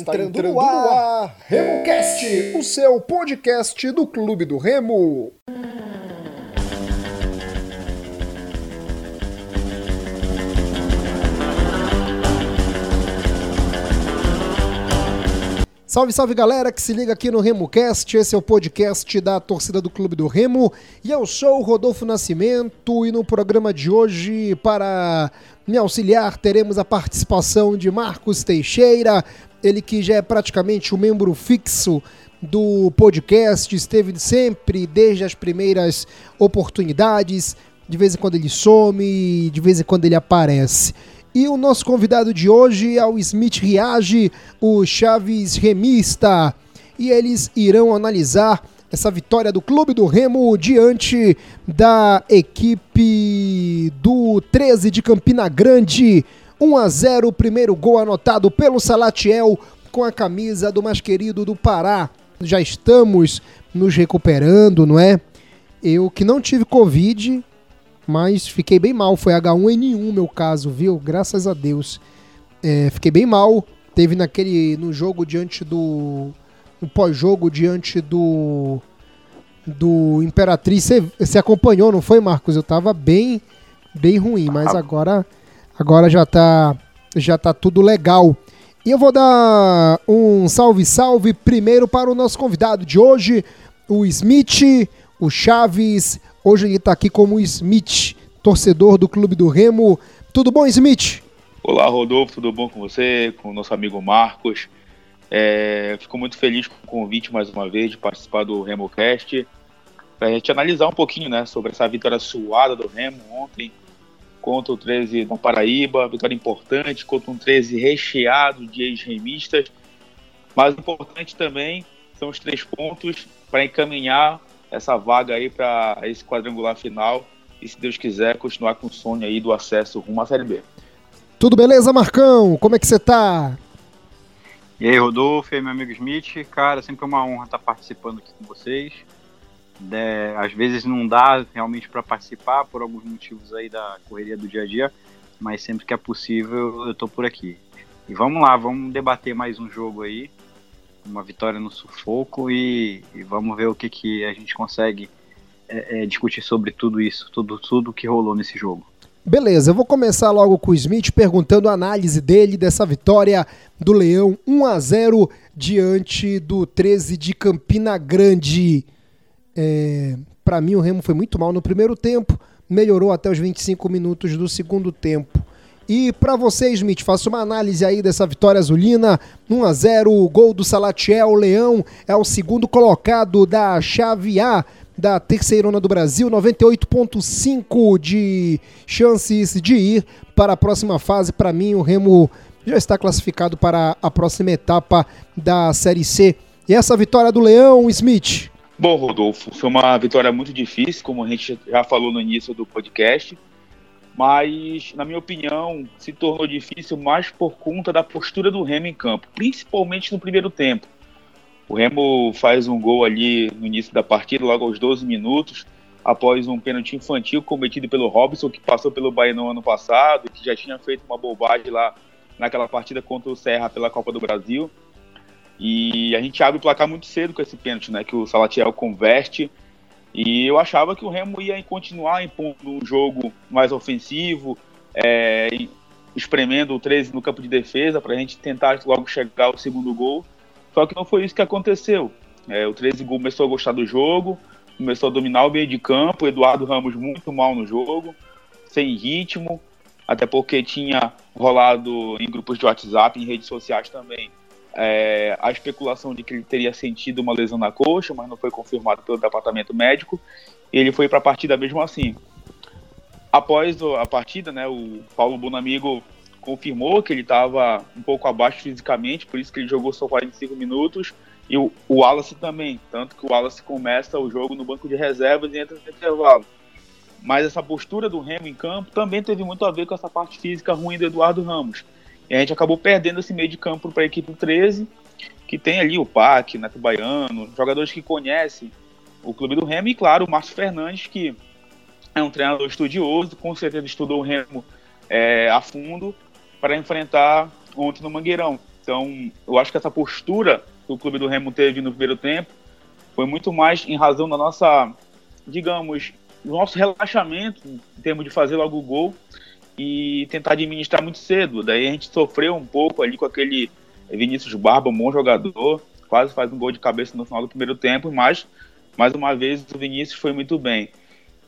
Está, entrando, entrando, no ar, ar. RemoCast, o seu podcast do Clube do Remo. Salve, salve galera que se liga aqui no RemoCast, esse é o podcast da torcida do Clube do Remo. E eu sou o Rodolfo Nascimento e no programa de hoje, para me auxiliar, teremos a participação de Marcos Teixeira, ele que já é praticamente um membro fixo do podcast, esteve sempre desde as primeiras oportunidades, de vez em quando ele some, de vez em quando ele aparece. E o nosso convidado de hoje é o Smith Riage, o Chaves Remista. E eles irão analisar essa vitória do Clube do Remo diante da equipe do 13 de Campina Grande. 1 a 0, o primeiro gol anotado pelo Salatiel com a camisa do mais querido do Pará. Já estamos nos recuperando, não é? Eu que não tive Covid, mas fiquei bem mal. Foi H1N1 meu caso, viu? Graças a Deus. É, fiquei bem mal. Teve naquele. no jogo diante do. no pós-jogo diante do. do Imperatriz. Você acompanhou, não foi, Marcos? Eu tava bem. bem ruim, mas agora. Agora já tá. já tá tudo legal. E eu vou dar um salve, salve primeiro para o nosso convidado de hoje, o Smith, o Chaves, Hoje ele está aqui como Smith, torcedor do Clube do Remo. Tudo bom, Smith? Olá, Rodolfo, tudo bom com você, com o nosso amigo Marcos? É, fico muito feliz com o convite mais uma vez de participar do RemoCast para a gente analisar um pouquinho né, sobre essa vitória suada do Remo ontem contra o 13 da Paraíba, vitória importante contra um 13 recheado de ex-remistas, mas importante também são os três pontos para encaminhar essa vaga aí para esse quadrangular final e, se Deus quiser, continuar com o sonho aí do acesso rumo à Série B. Tudo beleza, Marcão? Como é que você tá? E aí, Rodolfo, e aí, meu amigo Smith, cara, sempre é uma honra estar participando aqui com vocês. É, às vezes não dá realmente para participar por alguns motivos aí da correria do dia a dia, mas sempre que é possível eu tô por aqui. E vamos lá, vamos debater mais um jogo aí uma vitória no sufoco e, e, vamos ver o que, que a gente consegue é, é, discutir sobre tudo isso, tudo, tudo que rolou nesse jogo. Beleza, eu vou começar logo com o Smith perguntando a análise dele dessa vitória do Leão 1 a 0 diante do 13 de Campina Grande. É, Para mim, o Remo foi muito mal no primeiro tempo, melhorou até os 25 minutos do segundo tempo. E para você, Smith, faça uma análise aí dessa vitória azulina, 1 a 0, o gol do Salatiel Leão é o segundo colocado da chave A da terceirona do Brasil, 98.5 de chances de ir para a próxima fase. Para mim, o Remo já está classificado para a próxima etapa da Série C. E essa vitória do Leão, Smith? Bom, Rodolfo, foi uma vitória muito difícil, como a gente já falou no início do podcast mas, na minha opinião, se tornou difícil mais por conta da postura do Remo em campo, principalmente no primeiro tempo. O Remo faz um gol ali no início da partida, logo aos 12 minutos, após um pênalti infantil cometido pelo Robson, que passou pelo Bahia no ano passado, que já tinha feito uma bobagem lá naquela partida contra o Serra pela Copa do Brasil. E a gente abre o placar muito cedo com esse pênalti, né? Que o Salatiel converte e eu achava que o Remo ia continuar impondo um jogo mais ofensivo, é, espremendo o 13 no campo de defesa para a gente tentar logo chegar ao segundo gol. Só que não foi isso que aconteceu. É, o 13 começou a gostar do jogo, começou a dominar o meio de campo. Eduardo Ramos muito mal no jogo, sem ritmo, até porque tinha rolado em grupos de WhatsApp, em redes sociais também, é, a especulação de que ele teria sentido uma lesão na coxa, mas não foi confirmado pelo departamento médico. Ele foi para a partida mesmo assim. Após a partida, né, o Paulo Bonamigo confirmou que ele estava um pouco abaixo fisicamente, por isso que ele jogou só 45 minutos. E o, o Wallace também, tanto que o Wallace começa o jogo no banco de reservas e entra no intervalo. Mas essa postura do Remo em campo também teve muito a ver com essa parte física ruim do Eduardo Ramos. E a gente acabou perdendo esse meio de campo para a equipe 13, que tem ali o PAC, Neto Baiano, jogadores que conhecem o clube do Remo, e claro, o Márcio Fernandes, que é um treinador estudioso, com certeza estudou o Remo é, a fundo para enfrentar ontem no Mangueirão. Então, eu acho que essa postura que o clube do Remo teve no primeiro tempo foi muito mais em razão da nossa, digamos, do nosso relaxamento em termos de fazer logo o gol e tentar administrar muito cedo. Daí a gente sofreu um pouco ali com aquele Vinícius Barba, um bom jogador, quase faz um gol de cabeça no final do primeiro tempo, mas mais uma vez o Vinícius foi muito bem.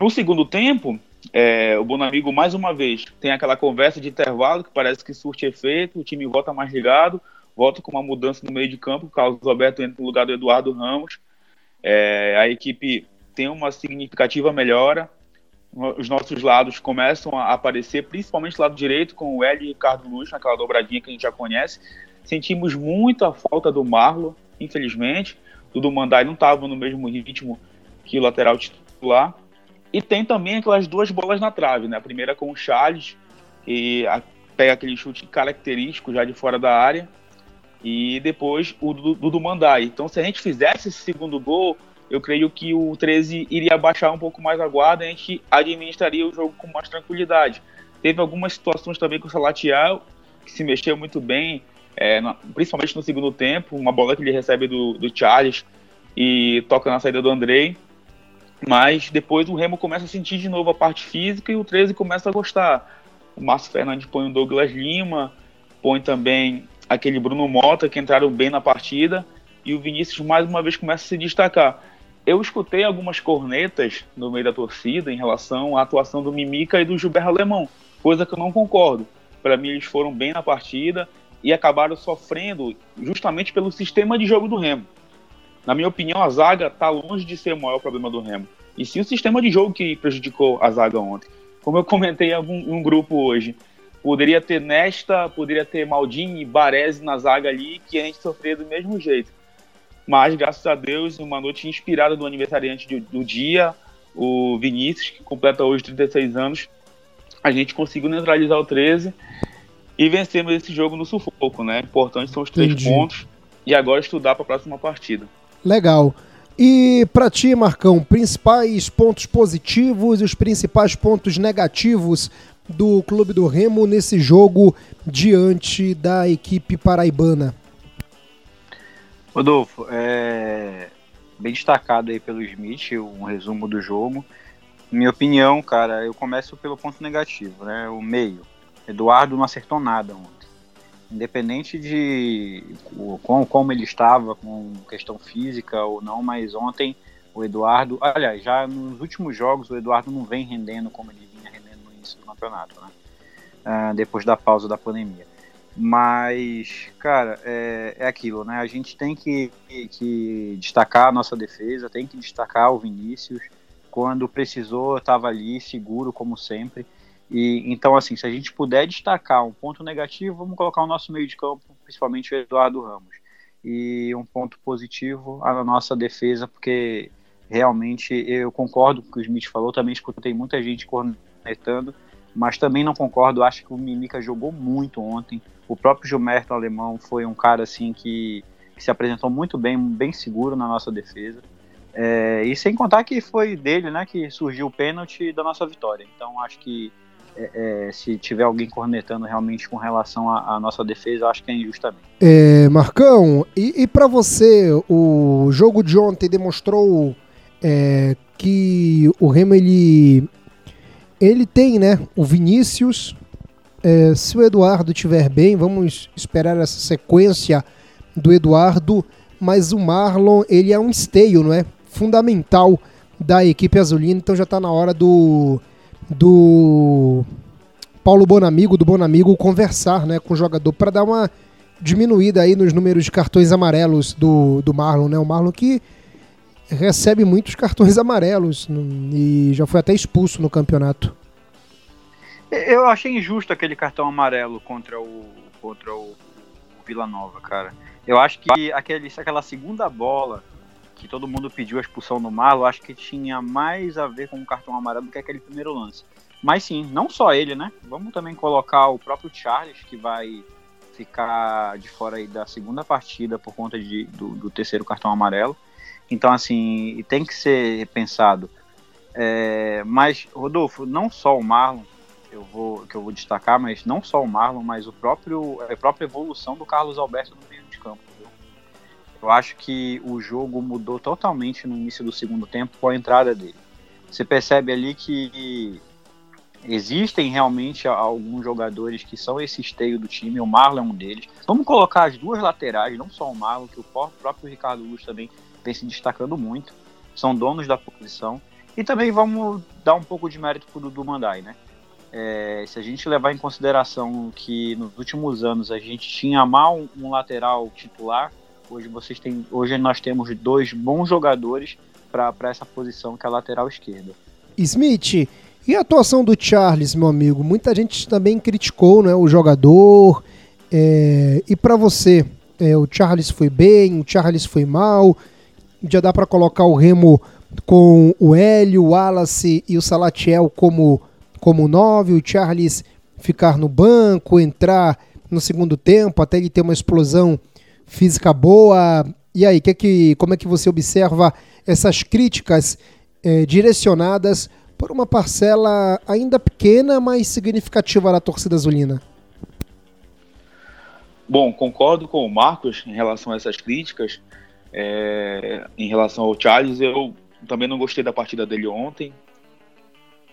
No segundo tempo, é, o Bonamigo mais uma vez tem aquela conversa de intervalo que parece que surte efeito, o time volta mais ligado, volta com uma mudança no meio de campo, o Carlos Roberto entra no lugar do Eduardo Ramos, é, a equipe tem uma significativa melhora, os nossos lados começam a aparecer, principalmente lado direito, com o L e Ricardo Luz, naquela dobradinha que a gente já conhece. Sentimos muito a falta do Marlon, infelizmente. O do Mandai não estava no mesmo ritmo que o lateral titular. E tem também aquelas duas bolas na trave, né? A primeira com o Charles, que pega aquele chute característico já de fora da área. E depois o do, do, do Mandai. Então, se a gente fizesse esse segundo gol, eu creio que o 13 iria baixar um pouco mais a guarda e a gente administraria o jogo com mais tranquilidade. Teve algumas situações também com o Salatiel, que se mexeu muito bem, é, principalmente no segundo tempo, uma bola que ele recebe do, do Charles e toca na saída do Andrei. Mas depois o Remo começa a sentir de novo a parte física e o 13 começa a gostar. O Márcio Fernandes põe o Douglas Lima, põe também aquele Bruno Mota, que entraram bem na partida, e o Vinícius mais uma vez começa a se destacar eu escutei algumas cornetas no meio da torcida em relação à atuação do Mimica e do Gilberto Alemão, coisa que eu não concordo. Para mim, eles foram bem na partida e acabaram sofrendo justamente pelo sistema de jogo do Remo. Na minha opinião, a zaga está longe de ser o maior problema do Remo. E sim o sistema de jogo que prejudicou a zaga ontem. Como eu comentei em, um grupo hoje, poderia ter Nesta, poderia ter Maldini, Baresi na zaga ali, que a gente sofria do mesmo jeito. Mas, graças a Deus, uma noite inspirada do aniversariante do, do dia, o Vinícius, que completa hoje 36 anos, a gente conseguiu neutralizar o 13 e vencemos esse jogo no sufoco, né? Importante são os três Entendi. pontos e agora estudar para a próxima partida. Legal. E para ti, Marcão, principais pontos positivos e os principais pontos negativos do Clube do Remo nesse jogo diante da equipe paraibana? Rodolfo, é bem destacado aí pelo Smith, um resumo do jogo. Minha opinião, cara, eu começo pelo ponto negativo, né? O meio. Eduardo não acertou nada ontem. Independente de como, como ele estava, com questão física ou não, mas ontem o Eduardo. Aliás, já nos últimos jogos o Eduardo não vem rendendo como ele vinha rendendo no início do campeonato, né? Uh, depois da pausa da pandemia. Mas, cara, é, é aquilo, né? A gente tem que, que destacar a nossa defesa, tem que destacar o Vinícius. Quando precisou, estava ali, seguro, como sempre. E então, assim, se a gente puder destacar um ponto negativo, vamos colocar o nosso meio de campo, principalmente o Eduardo Ramos. E um ponto positivo, a nossa defesa, porque realmente eu concordo com o que o Smith falou, também escutei muita gente cornetando, mas também não concordo, acho que o Mimica jogou muito ontem. O próprio Gilberto Alemão foi um cara assim que, que se apresentou muito bem, bem seguro na nossa defesa. É, e sem contar que foi dele né, que surgiu o pênalti da nossa vitória. Então acho que é, é, se tiver alguém cornetando realmente com relação à, nossa defesa, acho que é injustamente. É, Marcão, e, e para você, o jogo de ontem demonstrou é, que o Remo ele, ele tem né, o Vinícius, é, se o Eduardo estiver bem, vamos esperar essa sequência do Eduardo, mas o Marlon, ele é um esteio, não é? Fundamental da equipe azulina, então já está na hora do do Paulo Bonamigo, do Bonamigo conversar, né, com o jogador para dar uma diminuída aí nos números de cartões amarelos do, do Marlon, né? O Marlon que recebe muitos cartões amarelos e já foi até expulso no campeonato. Eu achei injusto aquele cartão amarelo contra o contra o, o Vila Nova, cara. Eu acho que aquele, aquela segunda bola que todo mundo pediu a expulsão do Marlon, acho que tinha mais a ver com o cartão amarelo do que aquele primeiro lance. Mas sim, não só ele, né? Vamos também colocar o próprio Charles, que vai ficar de fora aí da segunda partida por conta de, do, do terceiro cartão amarelo. Então, assim, tem que ser pensado. É, mas, Rodolfo, não só o Marlon, eu vou, que eu vou destacar, mas não só o Marlon, mas o próprio, a própria evolução do Carlos Alberto no meio de campo. Viu? Eu acho que o jogo mudou totalmente no início do segundo tempo com a entrada dele. Você percebe ali que existem realmente alguns jogadores que são esse esteio do time, o Marlon é um deles. Vamos colocar as duas laterais, não só o Marlon, que o próprio Ricardo Luz também vem se destacando muito, são donos da posição. E também vamos dar um pouco de mérito para o Dudu Mandai, né? É, se a gente levar em consideração que nos últimos anos a gente tinha mal um, lateral titular, hoje vocês têm, hoje nós temos dois bons jogadores para essa posição que é a lateral esquerda. Smith, e a atuação do Charles, meu amigo? Muita gente também criticou né, o jogador. É, e para você, é, o Charles foi bem, o Charles foi mal. Já dá para colocar o Remo com o Hélio, o Wallace e o Salatiel como, como nove, o Charles ficar no banco, entrar no segundo tempo, até ele ter uma explosão física boa. E aí, que é que, como é que você observa essas críticas é, direcionadas por uma parcela ainda pequena, mas significativa da torcida azulina? Bom, concordo com o Marcos em relação a essas críticas. É, em relação ao Charles, eu também não gostei da partida dele ontem.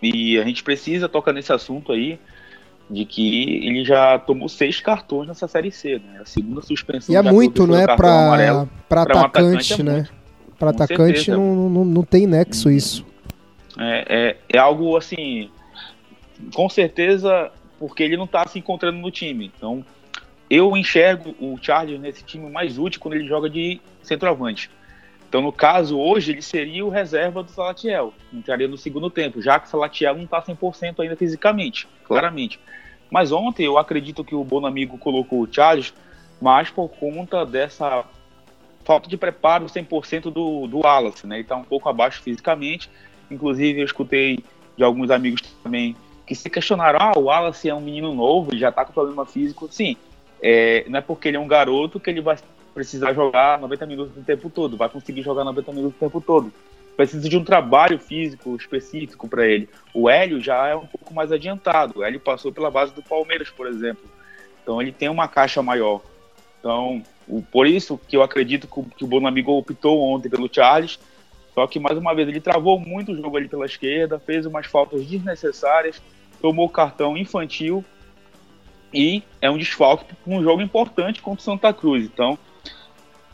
E a gente precisa tocar nesse assunto aí, de que ele já tomou seis cartões nessa Série C, né? A segunda suspensão. E é muito, não é? Para atacante, atacante, né? Para atacante não, não, não tem nexo uhum. isso. É, é, é, algo assim, com certeza, porque ele não está se encontrando no time. Então, eu enxergo o Charles nesse time mais útil quando ele joga de centroavante. Então, no caso, hoje ele seria o reserva do Salatiel, entraria no segundo tempo, já que o Salatiel não está 100% ainda fisicamente, claramente. Mas ontem eu acredito que o Bonamigo colocou o Charles mais por conta dessa falta de preparo 100% do, do Wallace, né? Ele está um pouco abaixo fisicamente Inclusive, eu escutei de alguns amigos também que se questionaram: ah, o Wallace é um menino novo, já tá com problema físico. Sim, é, não é porque ele é um garoto que ele vai precisar jogar 90 minutos o tempo todo, vai conseguir jogar 90 minutos o tempo todo. Precisa de um trabalho físico específico para ele. O Hélio já é um pouco mais adiantado. O Hélio passou pela base do Palmeiras, por exemplo. Então ele tem uma caixa maior. Então, o, por isso que eu acredito que o, que o Bonamigo optou ontem pelo Charles só que, mais uma vez, ele travou muito o jogo ali pela esquerda, fez umas faltas desnecessárias, tomou cartão infantil e é um desfalque para um jogo importante contra o Santa Cruz. Então,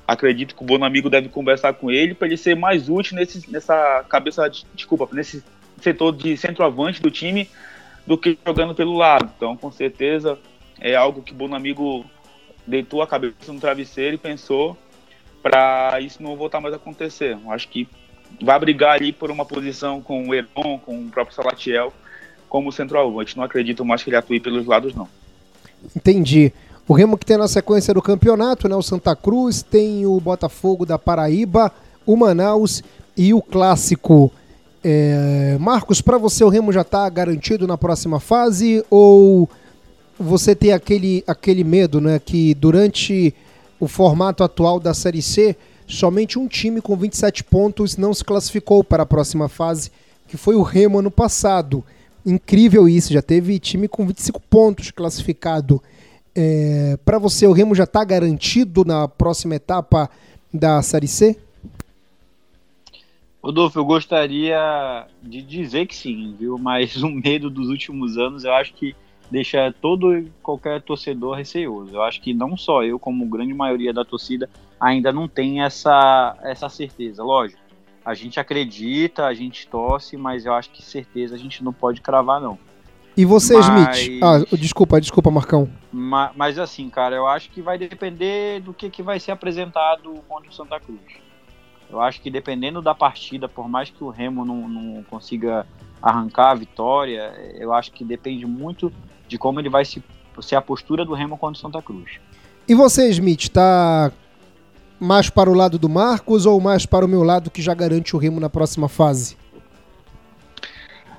acredito que o Bonamigo deve conversar com ele para ele ser mais útil nesse, nessa cabeça, de, desculpa, nesse setor de centroavante do time do que jogando pelo lado. Então, com certeza, é algo que o Bonamigo deitou a cabeça no travesseiro e pensou para isso não voltar mais a acontecer. Eu acho que vai brigar ali por uma posição com o Heron, com o próprio Salatiel, como centroavante. Não acredito mais que ele atue pelos lados, não. Entendi. O Remo que tem na sequência do campeonato, né? O Santa Cruz, tem o Botafogo da Paraíba, o Manaus e o Clássico. É... Marcos, para você o Remo já está garantido na próxima fase ou você tem aquele, aquele medo, né? Que durante o formato atual da Série C somente um time com 27 pontos não se classificou para a próxima fase, que foi o Remo ano passado. Incrível isso, já teve time com 25 pontos classificado. É, para você, o Remo já está garantido na próxima etapa da Série C? Rodolfo, eu gostaria de dizer que sim, viu? Mas o medo dos últimos anos eu acho que deixa todo e qualquer torcedor receoso. Eu acho que não só eu, como grande maioria da torcida, ainda não tem essa, essa certeza. Lógico, a gente acredita, a gente torce, mas eu acho que certeza a gente não pode cravar, não. E você, mas... Smith? Ah, desculpa, desculpa, Marcão. Mas, mas, assim, cara, eu acho que vai depender do que, que vai ser apresentado contra o Santa Cruz. Eu acho que dependendo da partida, por mais que o Remo não, não consiga arrancar a vitória, eu acho que depende muito de como ele vai se, ser a postura do Remo contra o Santa Cruz. E você, Smith, está mais para o lado do Marcos ou mais para o meu lado que já garante o Remo na próxima fase?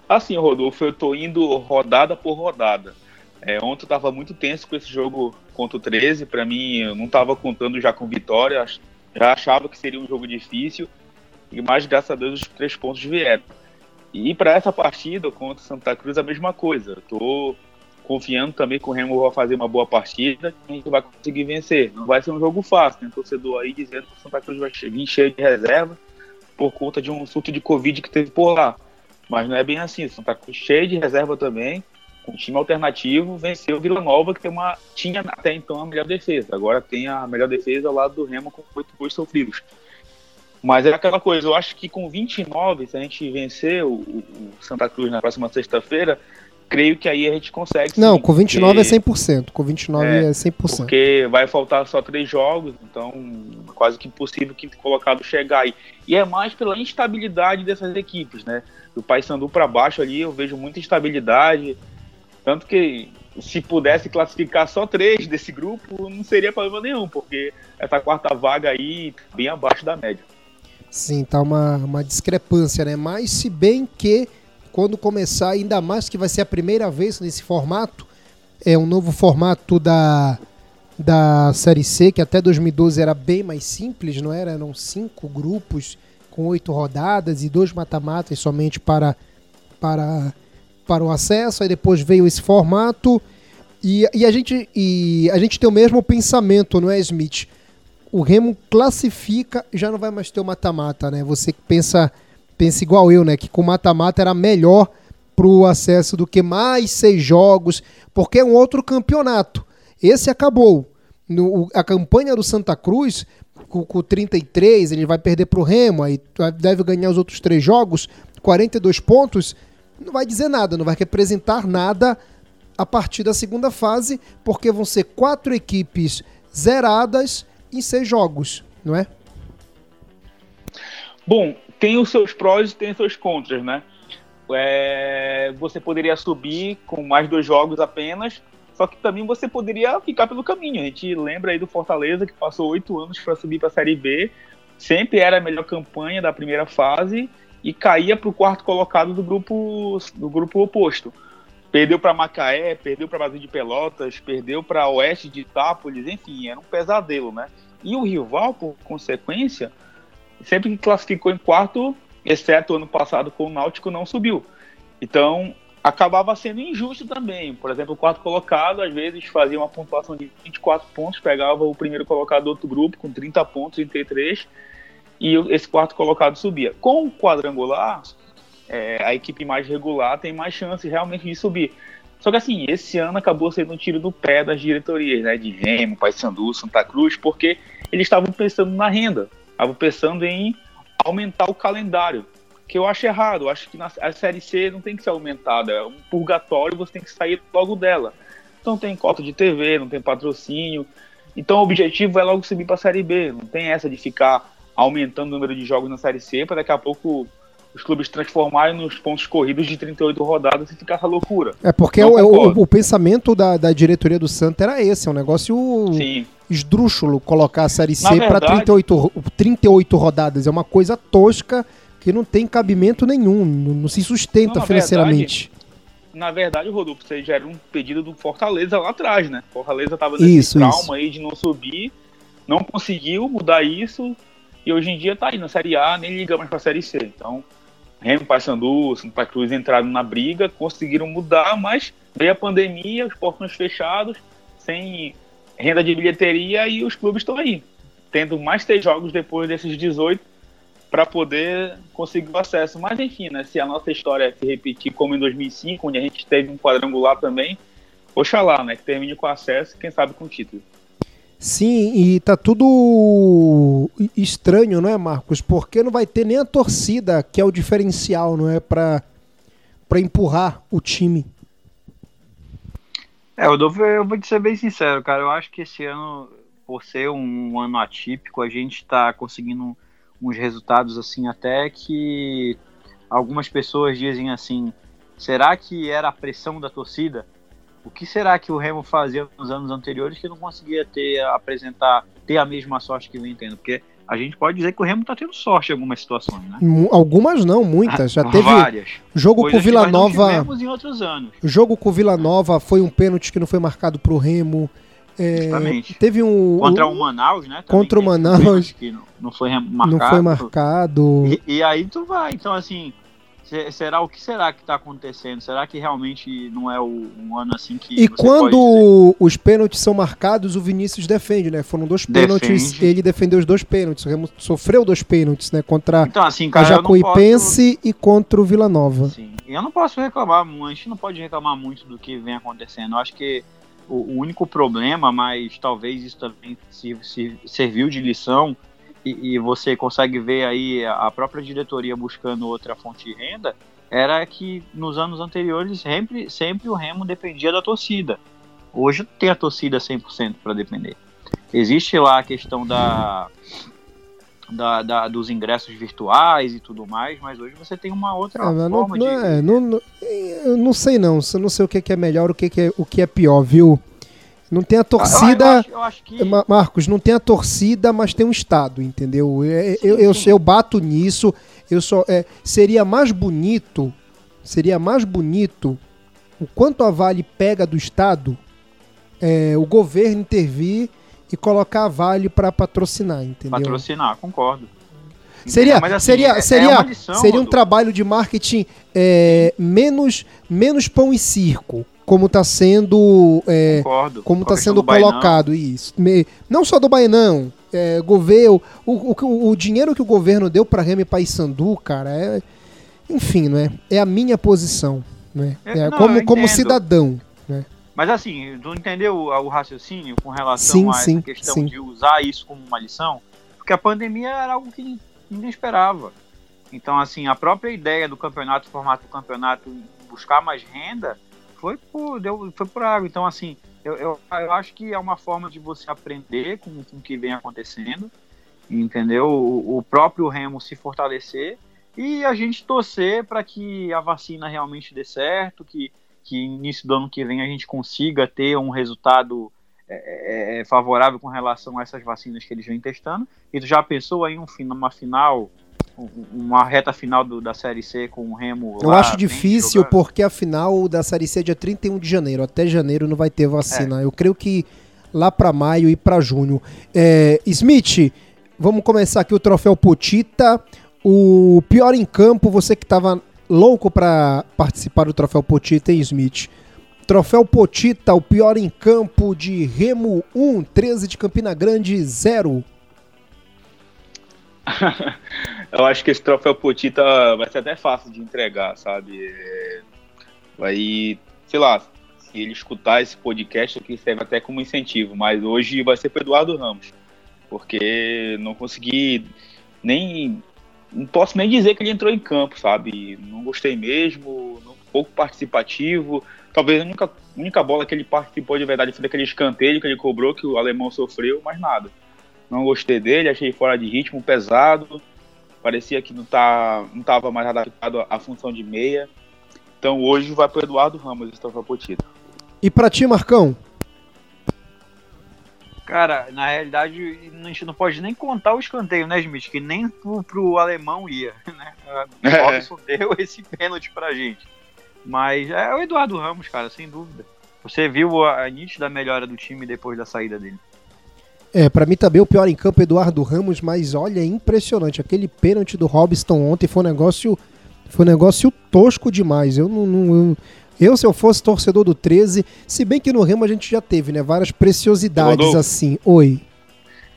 Assim, Rodolfo, eu estou indo rodada por rodada. É, ontem eu estava muito tenso com esse jogo contra o 13. Para mim, eu não estava contando já com vitória. Já achava que seria um jogo difícil. E mais, graças a Deus, os três pontos vieram. E para essa partida contra o Santa Cruz, a mesma coisa. Eu tô confiando também que o Remo vai fazer uma boa partida e a gente vai conseguir vencer. Não vai ser um jogo fácil, tem um torcedor aí dizendo que o Santa Cruz vai vir cheio de reserva por conta de um surto de Covid que teve por lá. Mas não é bem assim, o Santa Cruz cheio de reserva também, com um time alternativo, venceu o Vila Nova, que tem uma, tinha até então a melhor defesa. Agora tem a melhor defesa ao lado do Remo com oito gols sofridos. Mas é aquela coisa, eu acho que com 29, se a gente vencer o, o Santa Cruz na próxima sexta-feira, creio que aí a gente consegue. Sim, Não, com 29 porque, é 100%. Com 29 é, é 100%. Porque vai faltar só três jogos, então quase que impossível que colocado chegar aí. E é mais pela instabilidade dessas equipes, né? Do Paysandu para baixo ali eu vejo muita instabilidade. Tanto que se pudesse classificar só três desse grupo, não seria problema nenhum, porque essa quarta vaga aí bem abaixo da média. Sim, tá uma, uma discrepância, né? Mas se bem que quando começar, ainda mais que vai ser a primeira vez nesse formato, é um novo formato da, da Série C, que até 2012 era bem mais simples, não era? Eram cinco grupos com oito rodadas e dois mata-matas somente para, para, para o acesso. Aí depois veio esse formato e, e, a gente, e a gente tem o mesmo pensamento, não é, Smith? O Remo classifica já não vai mais ter o mata-mata, né? Você pensa pensa igual eu, né? Que com mata-mata era melhor pro acesso do que mais seis jogos, porque é um outro campeonato. Esse acabou. No, a campanha do Santa Cruz, com, com 33, ele vai perder pro Remo, aí deve ganhar os outros três jogos, 42 pontos, não vai dizer nada, não vai representar nada a partir da segunda fase, porque vão ser quatro equipes zeradas em seis jogos, não é? Bom, tem os seus prós e tem os seus contras, né? É, você poderia subir com mais dois jogos apenas, só que também você poderia ficar pelo caminho. A gente lembra aí do Fortaleza que passou oito anos para subir para a Série B, sempre era a melhor campanha da primeira fase e caía para o quarto colocado do grupo do grupo oposto. Perdeu para Macaé, perdeu para Brasil de Pelotas, perdeu para Oeste de Itápolis, enfim, era um pesadelo, né? E o rival, por consequência, sempre que classificou em quarto, exceto ano passado com o Náutico, não subiu. Então, acabava sendo injusto também. Por exemplo, o quarto colocado, às vezes, fazia uma pontuação de 24 pontos, pegava o primeiro colocado do outro grupo com 30 pontos, 33, e esse quarto colocado subia. Com o quadrangular, é, a equipe mais regular tem mais chance realmente de subir. Só que assim, esse ano acabou sendo um tiro no pé das diretorias, né, de Remo, Paysandu, Santa Cruz, porque eles estavam pensando na renda. Estava pensando em aumentar o calendário, que eu acho errado. Eu acho que na, a Série C não tem que ser aumentada, é um purgatório, você tem que sair logo dela. Então tem cota de TV, não tem patrocínio. Então o objetivo é logo subir para a Série B. Não tem essa de ficar aumentando o número de jogos na Série C para daqui a pouco os clubes transformarem nos pontos corridos de 38 rodadas e ficar essa loucura. É porque o, o, o, pensamento da, da diretoria do Santa era esse, é um negócio Sim. esdrúxulo colocar a Série C para 38, 38 rodadas. É uma coisa tosca que não tem cabimento nenhum, não, se sustenta não, financeiramente. Verdade, na verdade, Rodolfo, você já era um pedido do Fortaleza lá atrás, né? Fortaleza tava nesse isso, trauma isso. aí de não subir, não conseguiu mudar isso, e hoje em dia tá aí na Série A, nem liga mais pra Série C. Então, Remo, Paysandu, Santa Cruz entraram na briga, conseguiram mudar, mas veio a pandemia, os portões fechados, sem renda de bilheteria e os clubes estão aí, tendo mais três jogos depois desses 18 para poder conseguir o acesso. Mas enfim, né, se a nossa história se repetir como em 2005, onde a gente teve um quadrangular também, oxalá, né, que termine com acesso e quem sabe com título. Sim, e tá tudo estranho, não é, Marcos? Porque não vai ter nem a torcida, que é o diferencial, não é? Pra, pra empurrar o time. É, Rodolfo, eu vou te ser bem sincero, cara. Eu acho que esse ano, por ser um ano atípico, a gente tá conseguindo uns resultados assim, até que algumas pessoas dizem assim: será que era a pressão da torcida? O que será que o Remo fazia nos anos anteriores que não conseguia ter, apresentar, ter a mesma sorte que vem tendo? Porque a gente pode dizer que o Remo está tendo sorte em algumas situações, né? Algumas não, muitas. Já teve várias. Jogo com o Vila Nova. em outros anos. O jogo com o Vila Nova foi um pênalti que não foi marcado para o Remo. É, teve um contra o Manaus, né? Contra o Manaus que não, não foi marcado. Não foi marcado. E, e, aí tu vai. Então assim, será o que será que está acontecendo? Será que realmente não é o, um ano assim que. E quando os pênaltis são marcados, o Vinícius defende, né? Foram dois pênaltis, defende. ele defendeu os dois pênaltis. Sofreu dois pênaltis, né? Contra então, assim, cara, a Jacuipense posso... e contra o Vila Nova. Sim. Eu não posso reclamar, a gente não pode reclamar muito do que vem acontecendo. Eu acho que o, o único problema, mas talvez isso também se, se serviu de lição, e, e, você consegue ver aí a própria diretoria buscando outra fonte de renda, era que nos anos anteriores sempre, sempre o Remo dependia da torcida. Hoje tem a torcida 100% para depender. Existe lá a questão da, da, da, dos ingressos virtuais e tudo mais, mas hoje você tem uma outra ah, forma não, de... Não, é, não, não, eu não sei não, eu não sei o que é melhor, o que é, o que é pior, viu? Não tem a torcida. Eu acho, eu acho que... Marcos, não tem a torcida, mas tem um Estado, entendeu? É, sim, eu, eu, eu, bato nisso. Eu só, é, seria mais bonito. Seria mais bonito o quanto a Vale pega do Estado, é, o governo intervir e colocar a Vale para patrocinar, entendeu? Patrocinar, concordo. Seria, assim, seria, é, seria, é lição, seria um trabalho de marketing é, menos, menos pão e circo como está sendo é, como está sendo colocado isso. Não só do Bainão é, governo o, o, o, dinheiro que o governo deu para Remy Paysandu cara é enfim não é é a minha posição né é, é não, como como cidadão né. Mas assim tu entendeu o, o raciocínio com relação sim, a sim, essa questão sim. de usar isso como uma lição? Porque a pandemia era algo que ninguém esperava. Então assim a própria ideia do campeonato o formato do campeonato buscar mais renda foi por, deu, foi por água. Então, assim, eu, eu, eu acho que é uma forma de você aprender com, com o que vem acontecendo, entendeu? O, o próprio Remo se fortalecer e a gente torcer para que a vacina realmente dê certo, que, que início do ano que vem a gente consiga ter um resultado é, é, é favorável com relação a essas vacinas que eles vêm testando. E tu já pensou aí um, uma final uma reta final do, da Série C com o Remo. Eu acho difícil porque a final da Série C é dia 31 de janeiro. Até janeiro não vai ter vacina. É. Eu creio que lá para maio e para junho. É, Smith, vamos começar aqui o troféu Potita. O pior em campo, você que estava louco para participar do troféu Potita, hein, Smith? Troféu Potita, o pior em campo de Remo 1, 13 de Campina Grande 0. eu acho que esse troféu Potita vai ser até fácil de entregar, sabe? É, vai, sei lá, se ele escutar esse podcast aqui serve até como incentivo, mas hoje vai ser para Eduardo Ramos, porque não consegui nem não posso nem dizer que ele entrou em campo, sabe? Não gostei mesmo, pouco participativo. Talvez a única, única bola que ele participou de verdade foi daquele escanteio que ele cobrou, que o alemão sofreu, mas nada. Não gostei dele, achei fora de ritmo, pesado. Parecia que não, tá, não tava mais adaptado à função de meia. Então hoje vai para Eduardo Ramos esse Potito. E para ti, Marcão? Cara, na realidade, a gente não pode nem contar o escanteio, né, Smith? Que nem pro, pro alemão ia, né? O é. Robson deu esse pênalti pra gente. Mas é o Eduardo Ramos, cara, sem dúvida. Você viu a nítida melhora do time depois da saída dele. É, para mim também o pior em campo Eduardo Ramos, mas olha, é impressionante. Aquele pênalti do Robson ontem foi um negócio, foi um negócio tosco demais. Eu não, não eu, eu, se eu fosse torcedor do 13, se bem que no Remo a gente já teve, né, várias preciosidades assim. Oi.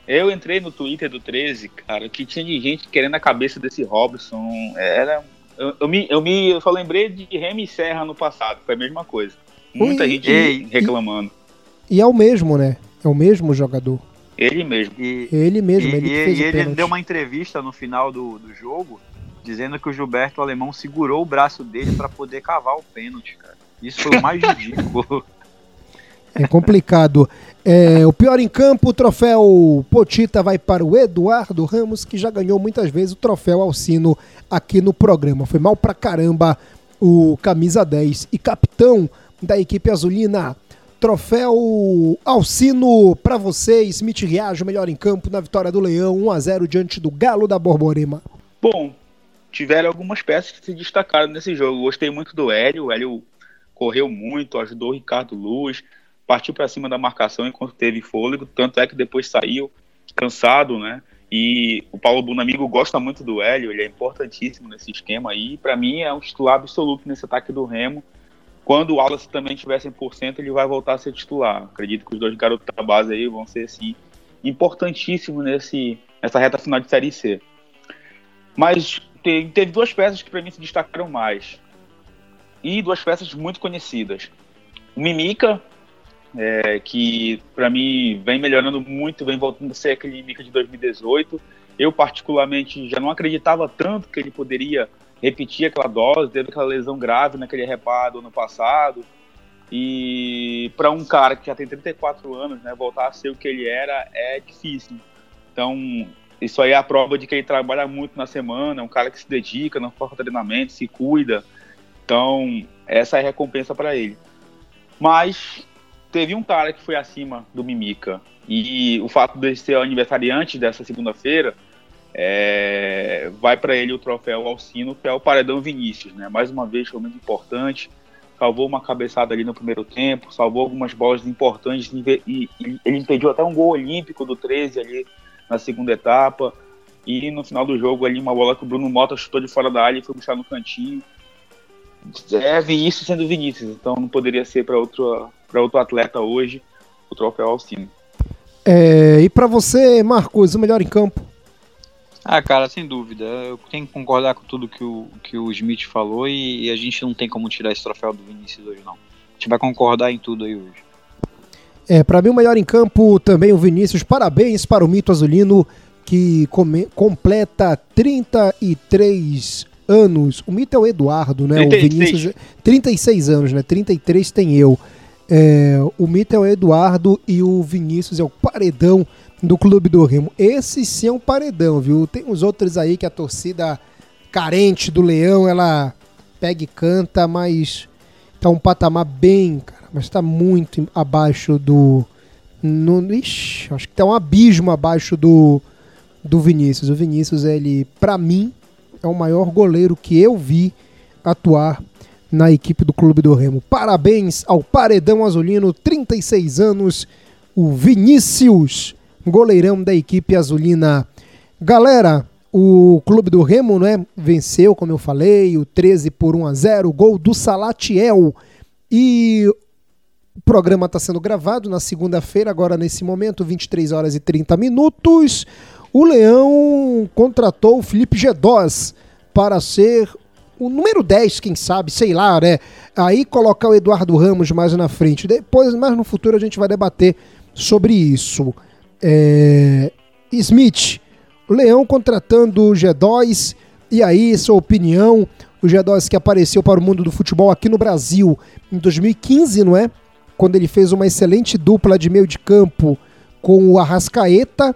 Eu entrei no Twitter do 13, cara, que tinha de gente querendo a cabeça desse Robson. Era eu, eu, me, eu, me, eu só lembrei de Remy Serra no passado, foi a mesma coisa. Muita Oi, gente e, reclamando. E, e é o mesmo, né? É o mesmo jogador. Ele mesmo. E, ele mesmo, e, ele e, e ele deu uma entrevista no final do, do jogo dizendo que o Gilberto Alemão segurou o braço dele para poder cavar o pênalti, cara. Isso foi o mais ridículo. É complicado. É, o pior em campo, o troféu Potita vai para o Eduardo Ramos, que já ganhou muitas vezes o troféu Alcino aqui no programa. Foi mal pra caramba o camisa 10 e capitão da equipe azulina. Troféu Alcino para você, Smith Riajo, melhor em campo na vitória do Leão, 1 a 0 diante do Galo da Borborema. Bom, tiveram algumas peças que se destacaram nesse jogo. Gostei muito do Hélio, o Hélio correu muito, ajudou o Ricardo Luz, partiu para cima da marcação enquanto teve fôlego, tanto é que depois saiu cansado, né? E o Paulo Bonamigo gosta muito do Hélio, ele é importantíssimo nesse esquema aí. Para mim é um titular absoluto nesse ataque do Remo. Quando o Wallace também estiver 100%, ele vai voltar a ser titular. Acredito que os dois garotos da base aí vão ser assim importantíssimos nesse nessa reta final de série C. Mas teve duas peças que para mim se destacaram mais. E duas peças muito conhecidas. O Mimica, é, que para mim vem melhorando muito, vem voltando a ser aquele Mika de 2018. Eu, particularmente, já não acreditava tanto que ele poderia repetir aquela dose, teve aquela lesão grave naquele reparo ano passado. E para um cara que já tem 34 anos, né, voltar a ser o que ele era é difícil. Então, isso aí é a prova de que ele trabalha muito na semana, é um cara que se dedica, não foca treinamento, se cuida. Então, essa é a recompensa para ele. Mas teve um cara que foi acima do Mimica. E o fato de ser aniversariante dessa segunda-feira é, vai para ele o troféu Alcino, que é o Paredão Vinícius, né? Mais uma vez, foi muito importante. Salvou uma cabeçada ali no primeiro tempo, salvou algumas bolas importantes e, ele impediu até um gol olímpico do 13 ali na segunda etapa. E no final do jogo ali, uma bola que o Bruno Mota chutou de fora da área e foi buscar no cantinho. É Vinícius sendo Vinícius, então não poderia ser para outro, para outro atleta hoje o troféu Alcino. É, e para você, Marcos, o melhor em campo? Ah, cara, sem dúvida. Eu tenho que concordar com tudo que o, que o Smith falou e, e a gente não tem como tirar esse troféu do Vinícius hoje, não. A gente vai concordar em tudo aí hoje. É, para mim o melhor em campo também o Vinícius. Parabéns para o Mito Azulino que come, completa 33 anos. O Mito é o Eduardo, né? 36. O Vinícius 36 anos, né? 33 tem eu. É, o Mito é o Eduardo e o Vinícius é o paredão do Clube do Remo. Esse sim é um paredão, viu? Tem uns outros aí que a torcida carente do Leão, ela pega e canta, mas tá um patamar bem, cara, mas tá muito abaixo do. No, ixi, acho que tá um abismo abaixo do, do Vinícius. O Vinícius, ele, para mim, é o maior goleiro que eu vi atuar na equipe do Clube do Remo. Parabéns ao Paredão Azulino, 36 anos, o Vinícius, goleirão da equipe azulina. Galera, o Clube do Remo né, venceu, como eu falei, o 13 por 1 a 0, gol do Salatiel. E o programa está sendo gravado na segunda-feira, agora nesse momento, 23 horas e 30 minutos. O Leão contratou o Felipe Gedós para ser o número 10, quem sabe, sei lá, né? Aí colocar o Eduardo Ramos mais na frente. Depois, mais no futuro, a gente vai debater sobre isso. É... Smith, o Leão contratando o G2, e aí, sua opinião, o G2 que apareceu para o mundo do futebol aqui no Brasil em 2015, não é? Quando ele fez uma excelente dupla de meio de campo com o Arrascaeta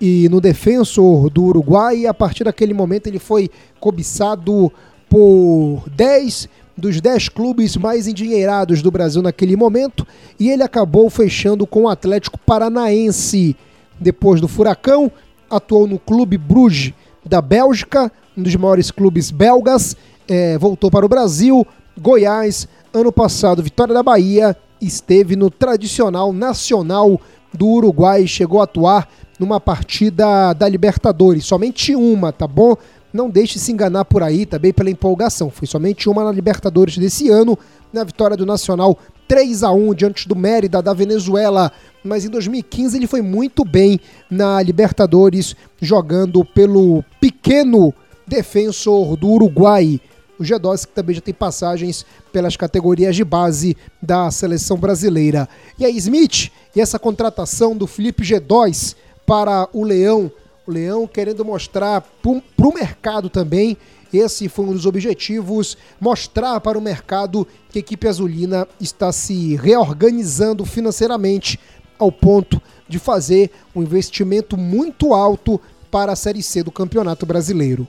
e no defensor do Uruguai, e a partir daquele momento ele foi cobiçado por 10 dos 10 clubes mais endinheirados do Brasil naquele momento e ele acabou fechando com o Atlético Paranaense. Depois do Furacão, atuou no Clube Bruges da Bélgica, um dos maiores clubes belgas, é, voltou para o Brasil, Goiás, ano passado, Vitória da Bahia, esteve no tradicional Nacional do Uruguai, chegou a atuar numa partida da Libertadores, somente uma, tá bom? Não deixe se enganar por aí também pela empolgação. Foi somente uma na Libertadores desse ano, na vitória do Nacional 3 a 1 diante do Mérida da Venezuela. Mas em 2015 ele foi muito bem na Libertadores, jogando pelo pequeno defensor do Uruguai. O G2 que também já tem passagens pelas categorias de base da seleção brasileira. E aí, Smith, e essa contratação do Felipe G2 para o Leão Leão querendo mostrar para o mercado também, esse foi um dos objetivos, mostrar para o mercado que a equipe azulina está se reorganizando financeiramente ao ponto de fazer um investimento muito alto para a Série C do Campeonato Brasileiro.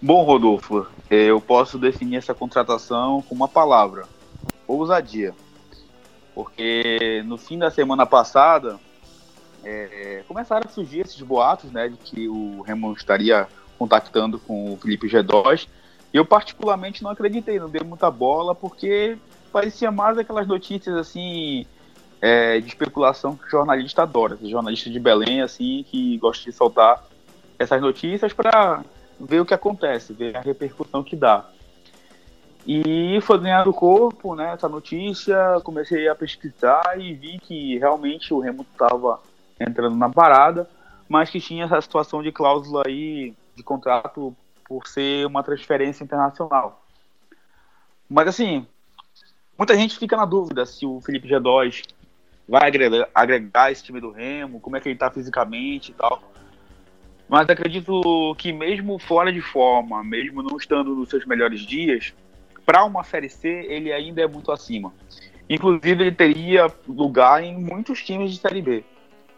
Bom, Rodolfo, eu posso definir essa contratação com uma palavra: ousadia. Porque no fim da semana passada, é, começaram a surgir esses boatos, né, de que o Remo estaria contactando com o Felipe G2. Eu particularmente não acreditei, não dei muita bola, porque parecia mais aquelas notícias assim é, de especulação que o jornalista adora, jornalista de Belém, assim, que gosta de soltar essas notícias para ver o que acontece, ver a repercussão que dá. E foi ganhando corpo, né, essa notícia, comecei a pesquisar e vi que realmente o Remo estava entrando na parada, mas que tinha essa situação de cláusula aí de contrato por ser uma transferência internacional. Mas assim, muita gente fica na dúvida se o Felipe G2 vai agregar, agregar esse time do Remo, como é que ele está fisicamente e tal. Mas acredito que mesmo fora de forma, mesmo não estando nos seus melhores dias, para uma Série C ele ainda é muito acima. Inclusive ele teria lugar em muitos times de Série B,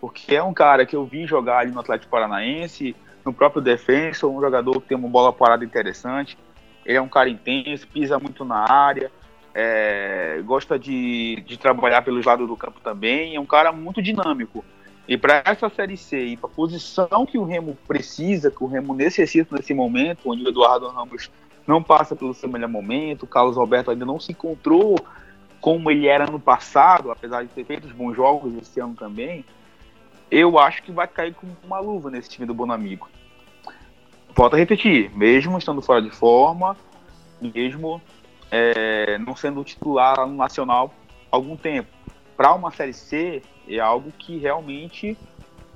porque é um cara que eu vi jogar ali no Atlético Paranaense, no próprio Defensor, um jogador que tem uma bola parada interessante. Ele é um cara intenso, pisa muito na área, é, gosta de, de trabalhar pelos lados do campo também. É um cara muito dinâmico. E para essa Série C e para a posição que o Remo precisa, que o Remo necessita nesse momento, onde o Eduardo Ramos não passa pelo seu melhor momento, o Carlos Alberto ainda não se encontrou como ele era no passado, apesar de ter feito bons jogos esse ano também, eu acho que vai cair com uma luva nesse time do Bonamigo. Volto a repetir, mesmo estando fora de forma, mesmo é, não sendo titular no Nacional há algum tempo, para uma Série C, é algo que realmente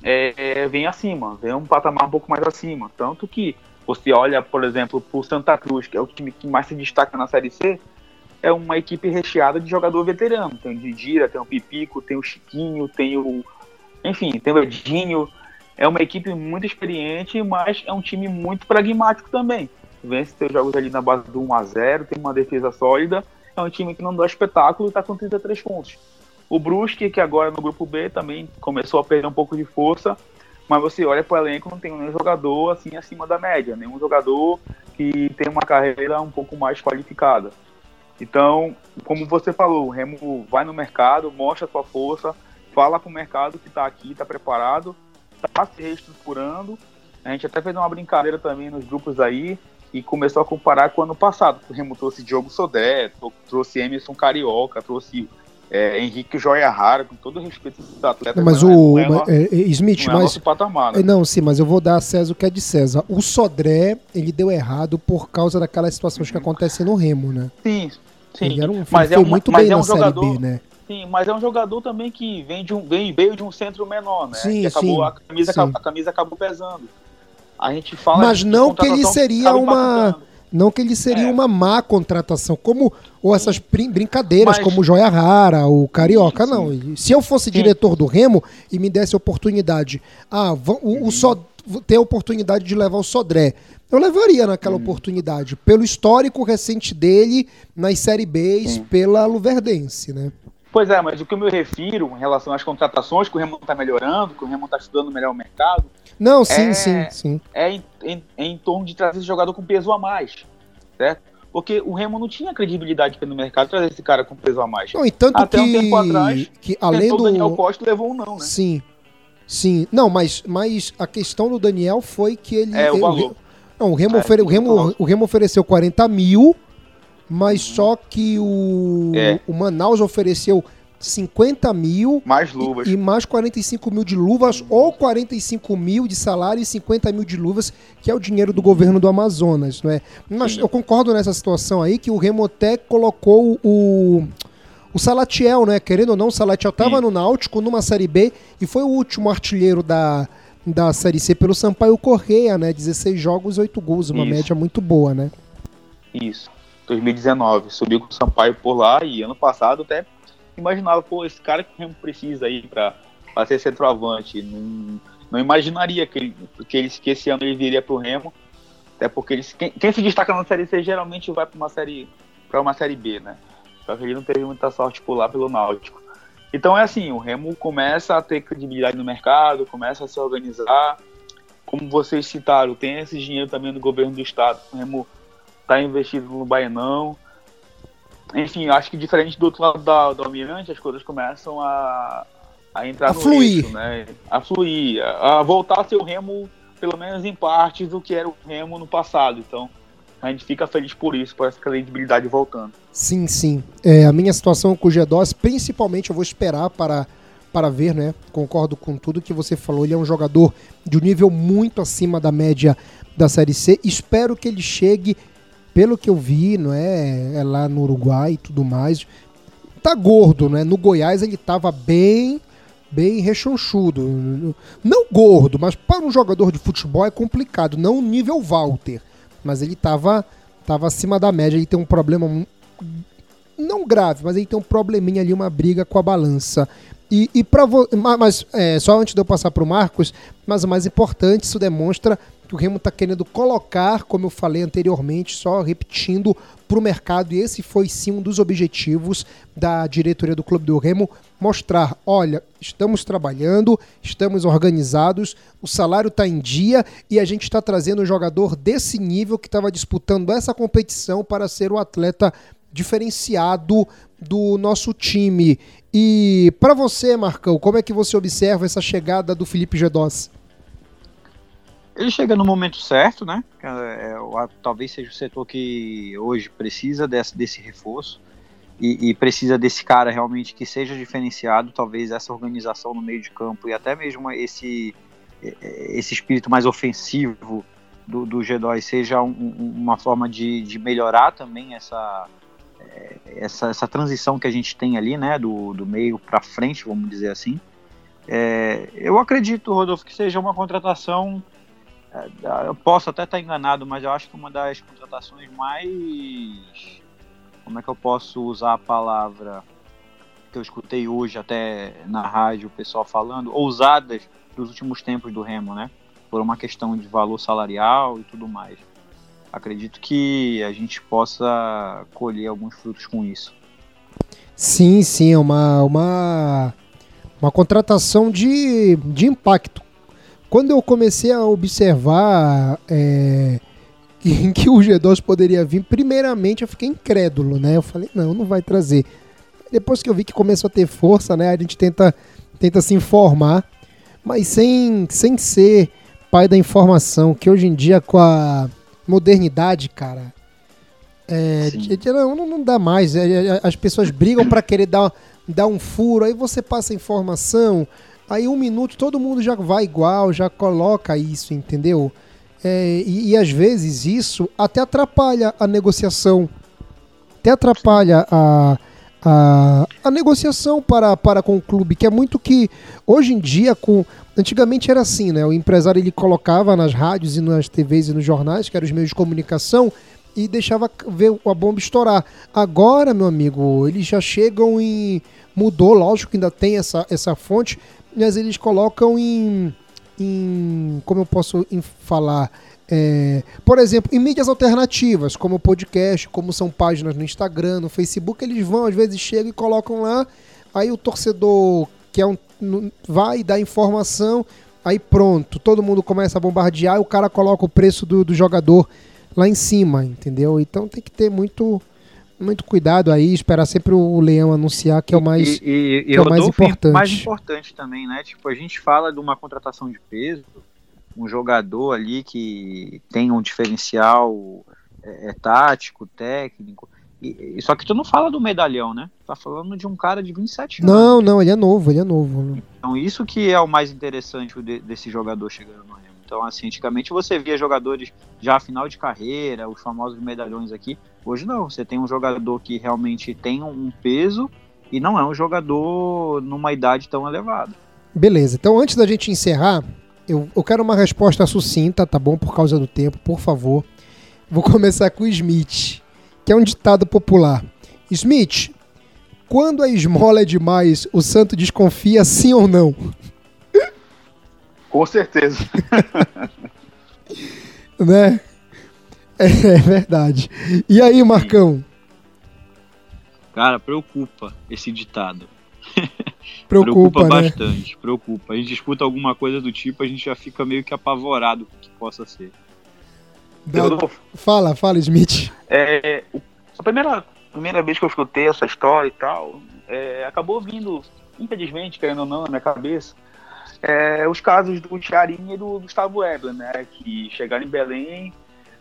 é, é, vem acima, vem um patamar um pouco mais acima. Tanto que você olha, por exemplo, para o Santa Cruz, que é o time que mais se destaca na Série C, é uma equipe recheada de jogador veterano. Tem o Didira, tem o Pipico, tem o Chiquinho, tem o. Enfim, tem o Edinho. É uma equipe muito experiente, mas é um time muito pragmático também. Vence seus jogos ali na base do 1x0, tem uma defesa sólida. É um time que não dá espetáculo e está com 33 pontos. O Brusque, que agora no grupo B também começou a perder um pouco de força, mas você olha para o elenco, não tem nenhum jogador assim acima da média, nenhum jogador que tem uma carreira um pouco mais qualificada. Então, como você falou, o Remo vai no mercado, mostra a sua força, fala com o mercado que está aqui, está preparado, está se reestruturando. A gente até fez uma brincadeira também nos grupos aí e começou a comparar com o ano passado. O Remo trouxe Diogo Sodé, trouxe Emerson Carioca, trouxe é, Henrique Joia Rara, com todo respeito a atleta. Mas, mas o é, uma, é, Smith, não é mas. Patamar, né? Não, sim, mas eu vou dar a César o que é de César. O Sodré, ele deu errado por causa daquelas situações que acontecem no Remo, né? Sim, sim. Ele era um, mas foi é um, muito mas bem é um na jogador, Série B, né? Sim, mas é um jogador também que vem de um, vem, veio de um centro menor, né? Sim, acabou, sim, a, camisa, sim. a camisa acabou pesando. A gente fala. Mas não que ele seria uma. Não que ele seria é. uma má contratação, como ou essas brin brincadeiras, Mas... como o Joia Rara, o Carioca, sim, sim. não. Se eu fosse sim. diretor do Remo e me desse oportunidade, ah, o, o uhum. Só ter a oportunidade de levar o Sodré, eu levaria naquela uhum. oportunidade, pelo histórico recente dele nas Série Bs, pela Luverdense, né? Pois é, mas o que eu me refiro em relação às contratações, que o Remo está melhorando, que o Remo está estudando melhor o mercado. Não, sim, é, sim, sim. É em, em, em, torno de trazer esse jogador com peso a mais, certo? Porque o Remo não tinha credibilidade no mercado trazer esse cara com peso a mais. Não, e tanto Até que, um tempo atrás, que além do o Daniel Costa levou um não, né? Sim. Sim. Não, mas, mas a questão do Daniel foi que ele. É, o valor. Não, o Remo, é, ofere, o, Remo, o Remo ofereceu 40 mil, mas só que o, é. o Manaus ofereceu 50 mil. Mais luvas. E, e mais 45 mil de luvas, ou 45 mil de salário e 50 mil de luvas, que é o dinheiro do governo do Amazonas, não é? Mas eu concordo nessa situação aí que o Remotec colocou o. O Salatiel, né? Querendo ou não, o Salatiel estava no Náutico numa Série B e foi o último artilheiro da, da Série C pelo Sampaio Correia, né? 16 jogos, 8 gols, uma Isso. média muito boa, né? Isso. 2019, subiu com o Sampaio por lá e ano passado até imaginava, pô, esse cara que o Remo precisa aí para ser centroavante. Não, não imaginaria que, ele, que, ele, que esse ano ele viria pro Remo. Até porque eles, quem, quem, se destaca na série C geralmente vai para uma série para uma série B, né? Só que ele não teve muita sorte por lá pelo Náutico. Então é assim, o Remo começa a ter credibilidade no mercado, começa a se organizar. Como vocês citaram, tem esse dinheiro também no governo do estado. O Remo está investido no Baianão enfim, acho que diferente do outro lado da, do Almirante, as coisas começam a, a entrar a no fluir. Eixo, né? A fluir, a, a voltar a ser o Remo, pelo menos em partes, do que era o Remo no passado. Então, a gente fica feliz por isso, por essa credibilidade voltando. Sim, sim. É, a minha situação com o G2, principalmente eu vou esperar para, para ver, né? Concordo com tudo que você falou. Ele é um jogador de um nível muito acima da média da Série C. Espero que ele chegue, pelo que eu vi, não é? é lá no Uruguai e tudo mais. Tá gordo, né? No Goiás ele tava bem bem rechonchudo. Não gordo, mas para um jogador de futebol é complicado. Não nível Walter. Mas ele tava, tava acima da média. Ele tem um problema. Não grave, mas ele tem um probleminha ali, uma briga com a balança. E, e para Mas é, só antes de eu passar para o Marcos, mas o mais importante, isso demonstra que o Remo está querendo colocar, como eu falei anteriormente, só repetindo, para o mercado, e esse foi sim um dos objetivos da diretoria do Clube do Remo, mostrar, olha, estamos trabalhando, estamos organizados, o salário está em dia e a gente está trazendo um jogador desse nível que estava disputando essa competição para ser o atleta diferenciado do nosso time. E para você, Marcão, como é que você observa essa chegada do Felipe Gedós? Ele chega no momento certo, né? É, é, talvez seja o setor que hoje precisa desse, desse reforço e, e, precisa desse cara realmente que seja diferenciado. Talvez essa organização no meio de campo e até mesmo esse, esse espírito mais ofensivo do, do G2 seja um, uma forma de, de melhorar também essa, é, essa, essa transição que a gente tem ali, né? Do, do meio para frente, vamos dizer assim. É, eu acredito, Rodolfo, que seja uma contratação é, eu posso até estar enganado, mas eu acho que uma das contratações mais. Como é que eu posso usar a palavra que eu escutei hoje até na rádio, o pessoal falando, ousadas dos últimos tempos do Remo, né? Por uma questão de valor salarial e tudo mais. Acredito que a gente possa colher alguns frutos com isso. Sim, sim, é uma, uma, uma contratação de, de impacto quando eu comecei a observar é, em que o G2 poderia vir, primeiramente eu fiquei incrédulo, né? Eu falei, não, não vai trazer. Depois que eu vi que começou a ter força, né? A gente tenta, tenta se informar, mas sem, sem ser pai da informação, que hoje em dia com a modernidade, cara, é, não, não dá mais. É, é, as pessoas brigam para querer dar, dar um furo, aí você passa informação, Aí um minuto todo mundo já vai igual, já coloca isso, entendeu? É, e, e, às vezes isso até atrapalha a negociação, até atrapalha a, a, a negociação para, para com o clube, que é muito que hoje em dia com antigamente era assim, né? O empresário ele colocava nas rádios e nas TVs e nos jornais, que eram os meios de comunicação, e deixava ver a bomba estourar. Agora, meu amigo, eles já chegam em mudou, lógico que ainda tem essa, essa fonte, eles colocam em, em como eu posso falar, é, por exemplo, em mídias alternativas, como podcast, como são páginas no Instagram, no Facebook, eles vão, às vezes chegam e colocam lá, aí o torcedor que é um, vai dar informação, aí pronto, todo mundo começa a bombardear e o cara coloca o preço do, do jogador lá em cima, entendeu? Então tem que ter muito muito cuidado aí, esperar sempre o leão anunciar que é o mais, e, e, e, é o mais importante. mais importante também, né? Tipo, a gente fala de uma contratação de peso, um jogador ali que tem um diferencial é, é tático, técnico. E, só que tu não fala do medalhão, né? Tá falando de um cara de 27 anos. Não, não, ele é novo, ele é novo. Então isso que é o mais interessante de, desse jogador chegando no Remo. Então, assim, antigamente você via jogadores já final de carreira, os famosos medalhões aqui. Hoje não, você tem um jogador que realmente tem um peso e não é um jogador numa idade tão elevada. Beleza, então antes da gente encerrar, eu, eu quero uma resposta sucinta, tá bom? Por causa do tempo, por favor. Vou começar com o Smith, que é um ditado popular. Smith, quando a esmola é demais, o santo desconfia sim ou não? Com certeza. né? É, é, verdade. E aí, Marcão? Cara, preocupa esse ditado. Preocupa, preocupa né? bastante, preocupa. A gente escuta alguma coisa do tipo, a gente já fica meio que apavorado com o que possa ser. Da... Fala, fala, Smith. É, a primeira, primeira vez que eu escutei essa história e tal, é, acabou vindo, infelizmente, querendo ou não, na minha cabeça, é, os casos do Tiarinho e do Gustavo Ebler, né? Que chegaram em Belém,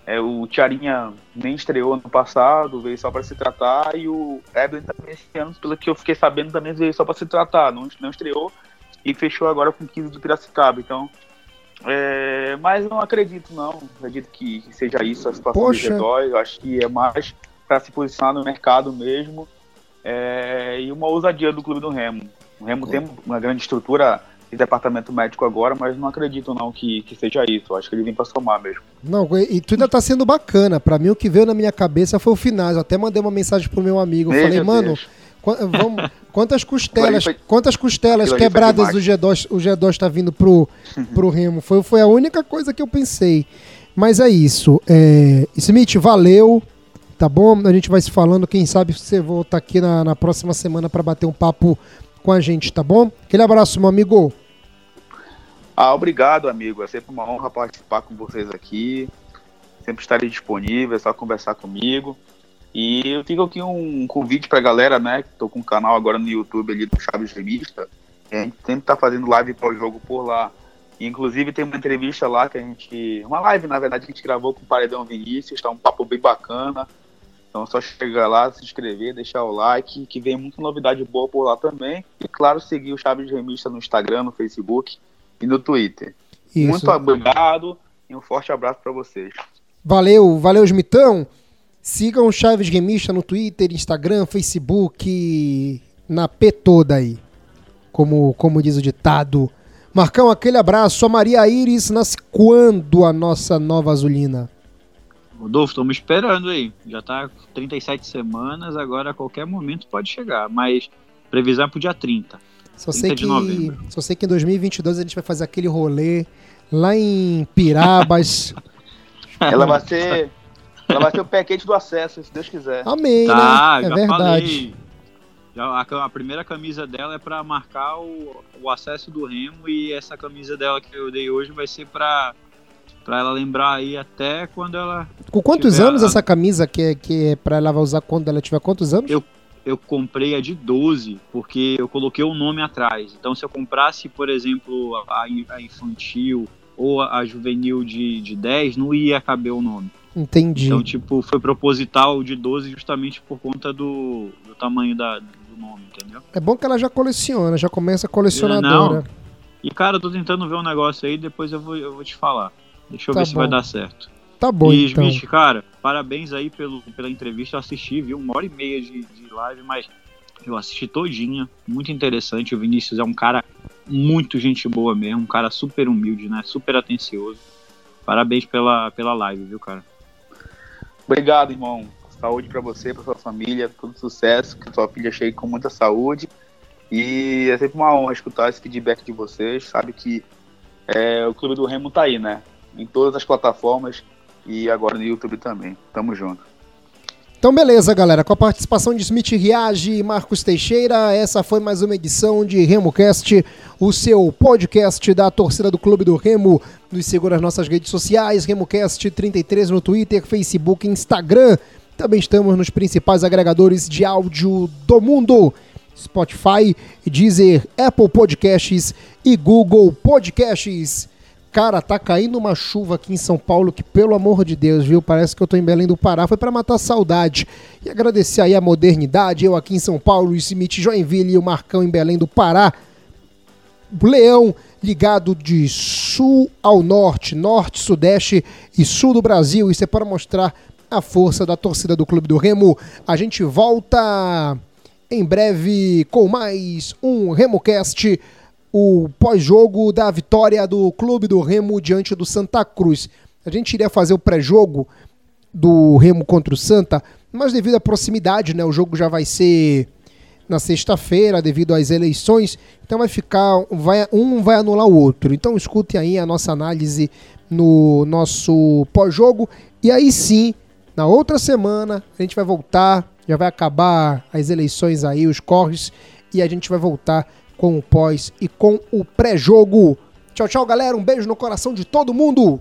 É, o Tiarinha nem estreou ano passado, veio só para se tratar, e o Evelyn também esse ano, pelo que eu fiquei sabendo, também veio só para se tratar, não, não estreou e fechou agora com 15 de Piracicaba. Então, é, mas não acredito, não. Acredito que seja isso a situação Poxa. do Gedói. Eu acho que é mais para se posicionar no mercado mesmo. É, e uma ousadia do clube do Remo. O Remo tem uma grande estrutura departamento médico agora, mas não acredito não que, que seja isso. Acho que ele vem para somar mesmo. Não, e tu ainda tá sendo bacana. Para mim o que veio na minha cabeça foi o final. Eu até mandei uma mensagem pro meu amigo. Eu falei, mano, vamos, quantas costelas, quantas costelas quebradas o G2, o G2 tá vindo pro, pro Remo? Foi, foi a única coisa que eu pensei. Mas é isso. É, Smith, valeu tá bom? A gente vai se falando, quem sabe você volta aqui na, na próxima semana para bater um papo com a gente, tá bom? Aquele abraço, meu amigo. Ah, obrigado, amigo. É sempre uma honra participar com vocês aqui. Sempre estarei disponível, é só conversar comigo. E eu fico aqui um convite pra galera, né? Que tô com um canal agora no YouTube ali do Chaves Revista. A gente sempre tá fazendo live pós-jogo por lá. Inclusive tem uma entrevista lá que a gente. Uma live, na verdade, que a gente gravou com o Paredão Vinícius, tá um papo bem bacana. Então é só chegar lá, se inscrever, deixar o like, que vem muita novidade boa por lá também. E claro, seguir o Chaves Remista no Instagram, no Facebook e no Twitter. Isso. Muito obrigado e um forte abraço para vocês. Valeu, valeu, Smitão. Sigam o Chaves Remista no Twitter, Instagram, Facebook, na P toda aí. Como, como diz o ditado. Marcão, aquele abraço. A Maria Iris nasce quando a nossa nova azulina? Rodolfo, estamos esperando aí. Já tá 37 semanas, agora a qualquer momento pode chegar. Mas previsão é pro dia 30. Só 30 sei que. Só sei que em 2022 a gente vai fazer aquele rolê lá em Pirabas. ela vai ser. Ela vai ser o pé quente do acesso, se Deus quiser. Amém, tá, né? É verdade. Falei. Já, a, a, primeira camisa dela é para marcar o, o acesso do Remo e essa camisa dela que eu dei hoje vai ser para Pra ela lembrar aí até quando ela. Com quantos anos a... essa camisa que é, que é pra ela vai usar quando ela tiver quantos anos? Eu, eu comprei a de 12, porque eu coloquei o nome atrás. Então, se eu comprasse, por exemplo, a, a infantil ou a juvenil de, de 10, não ia caber o nome. Entendi. Então, tipo, foi proposital de 12 justamente por conta do, do tamanho da, do nome, entendeu? É bom que ela já coleciona, já começa colecionadora. Não. E, cara, eu tô tentando ver um negócio aí, depois eu vou, eu vou te falar. Deixa eu tá ver bom. se vai dar certo. Tá bom, e, então. Smith, cara, parabéns aí pelo, pela entrevista. Eu assisti, viu? Uma hora e meia de, de live, mas eu assisti todinha. Muito interessante. O Vinícius é um cara muito gente boa mesmo. Um cara super humilde, né? Super atencioso. Parabéns pela, pela live, viu, cara? Obrigado, irmão. Saúde para você, para sua família, todo sucesso, que sua filha chegue com muita saúde. E é sempre uma honra escutar esse feedback de vocês. Sabe que é, o Clube do Remo tá aí, né? em todas as plataformas e agora no YouTube também. Tamo junto. Então, beleza, galera. Com a participação de Smith Riage e Marcos Teixeira, essa foi mais uma edição de RemoCast, o seu podcast da torcida do Clube do Remo. Nos segura as nossas redes sociais, RemoCast33 no Twitter, Facebook, Instagram. Também estamos nos principais agregadores de áudio do mundo. Spotify, Deezer, Apple Podcasts e Google Podcasts. Cara, tá caindo uma chuva aqui em São Paulo que, pelo amor de Deus, viu? Parece que eu tô em Belém do Pará. Foi para matar saudade. E agradecer aí a modernidade. Eu aqui em São Paulo, o Smith Joinville e o Marcão em Belém do Pará. Leão ligado de sul ao norte, norte, sudeste e sul do Brasil. Isso é para mostrar a força da torcida do Clube do Remo. A gente volta em breve com mais um RemoCast o pós-jogo da vitória do Clube do Remo diante do Santa Cruz. A gente iria fazer o pré-jogo do Remo contra o Santa, mas devido à proximidade, né, o jogo já vai ser na sexta-feira devido às eleições, então vai ficar vai, um vai anular o outro. Então escutem aí a nossa análise no nosso pós-jogo e aí sim, na outra semana a gente vai voltar, já vai acabar as eleições aí, os corres e a gente vai voltar com o pós e com o pré-jogo. Tchau, tchau, galera. Um beijo no coração de todo mundo.